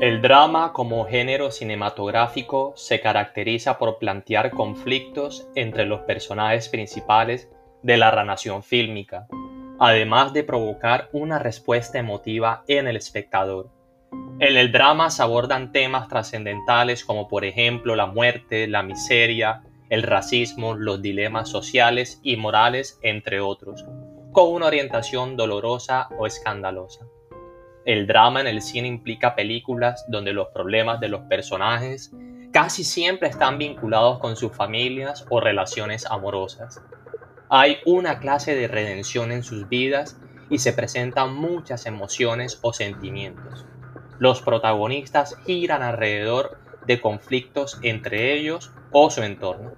El drama como género cinematográfico se caracteriza por plantear conflictos entre los personajes principales de la narración fílmica, además de provocar una respuesta emotiva en el espectador. En el drama se abordan temas trascendentales como por ejemplo la muerte, la miseria, el racismo, los dilemas sociales y morales, entre otros, con una orientación dolorosa o escandalosa. El drama en el cine implica películas donde los problemas de los personajes casi siempre están vinculados con sus familias o relaciones amorosas. Hay una clase de redención en sus vidas y se presentan muchas emociones o sentimientos. Los protagonistas giran alrededor de conflictos entre ellos o su entorno.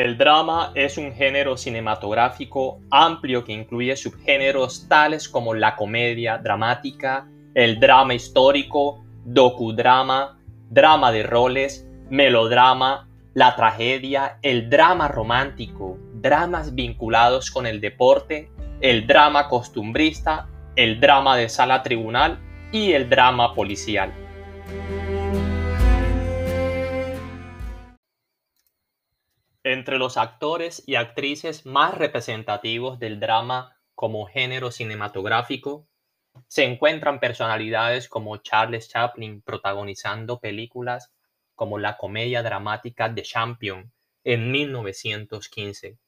El drama es un género cinematográfico amplio que incluye subgéneros tales como la comedia dramática, el drama histórico, docudrama, drama de roles, melodrama, la tragedia, el drama romántico, dramas vinculados con el deporte, el drama costumbrista, el drama de sala tribunal y el drama policial. Entre los actores y actrices más representativos del drama como género cinematográfico, se encuentran personalidades como Charles Chaplin protagonizando películas como la comedia dramática The Champion en 1915,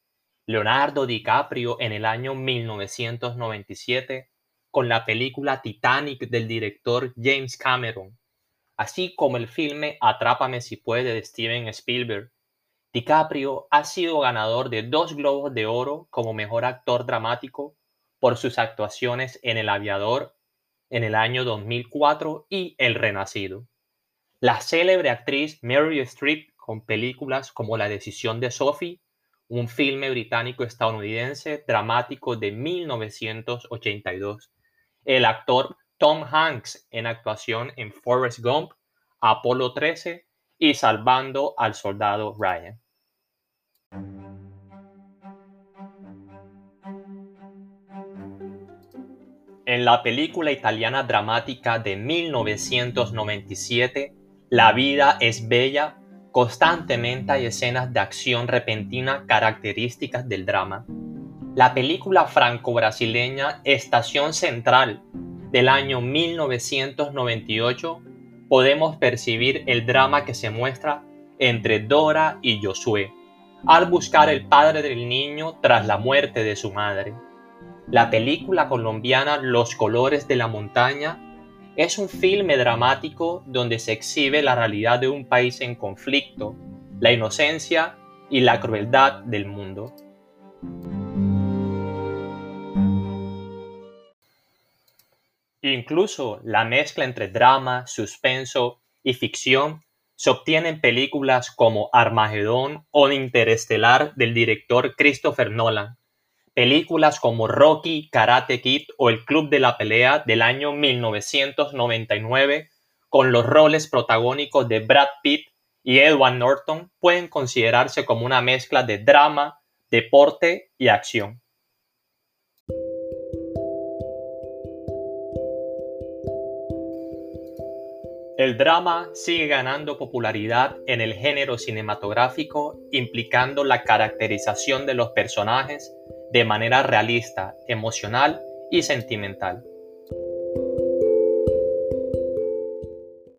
Leonardo DiCaprio en el año 1997 con la película Titanic del director James Cameron, así como el filme Atrápame si puede de Steven Spielberg DiCaprio ha sido ganador de dos Globos de Oro como mejor actor dramático por sus actuaciones en El Aviador en el año 2004 y El Renacido. La célebre actriz Mary Streep con películas como La decisión de Sophie, un filme británico-estadounidense dramático de 1982. El actor Tom Hanks en actuación en Forrest Gump, Apolo 13 y Salvando al Soldado Ryan. En la película italiana dramática de 1997, La vida es bella, constantemente hay escenas de acción repentina características del drama. La película franco-brasileña Estación Central del año 1998 podemos percibir el drama que se muestra entre Dora y Josué al buscar el padre del niño tras la muerte de su madre. La película colombiana Los colores de la montaña es un filme dramático donde se exhibe la realidad de un país en conflicto, la inocencia y la crueldad del mundo. Incluso la mezcla entre drama, suspenso y ficción se obtienen películas como Armagedón o Interestelar del director Christopher Nolan, películas como Rocky, Karate Kid o El Club de la Pelea del año 1999 con los roles protagónicos de Brad Pitt y Edward Norton pueden considerarse como una mezcla de drama, deporte y acción. El drama sigue ganando popularidad en el género cinematográfico, implicando la caracterización de los personajes de manera realista, emocional y sentimental.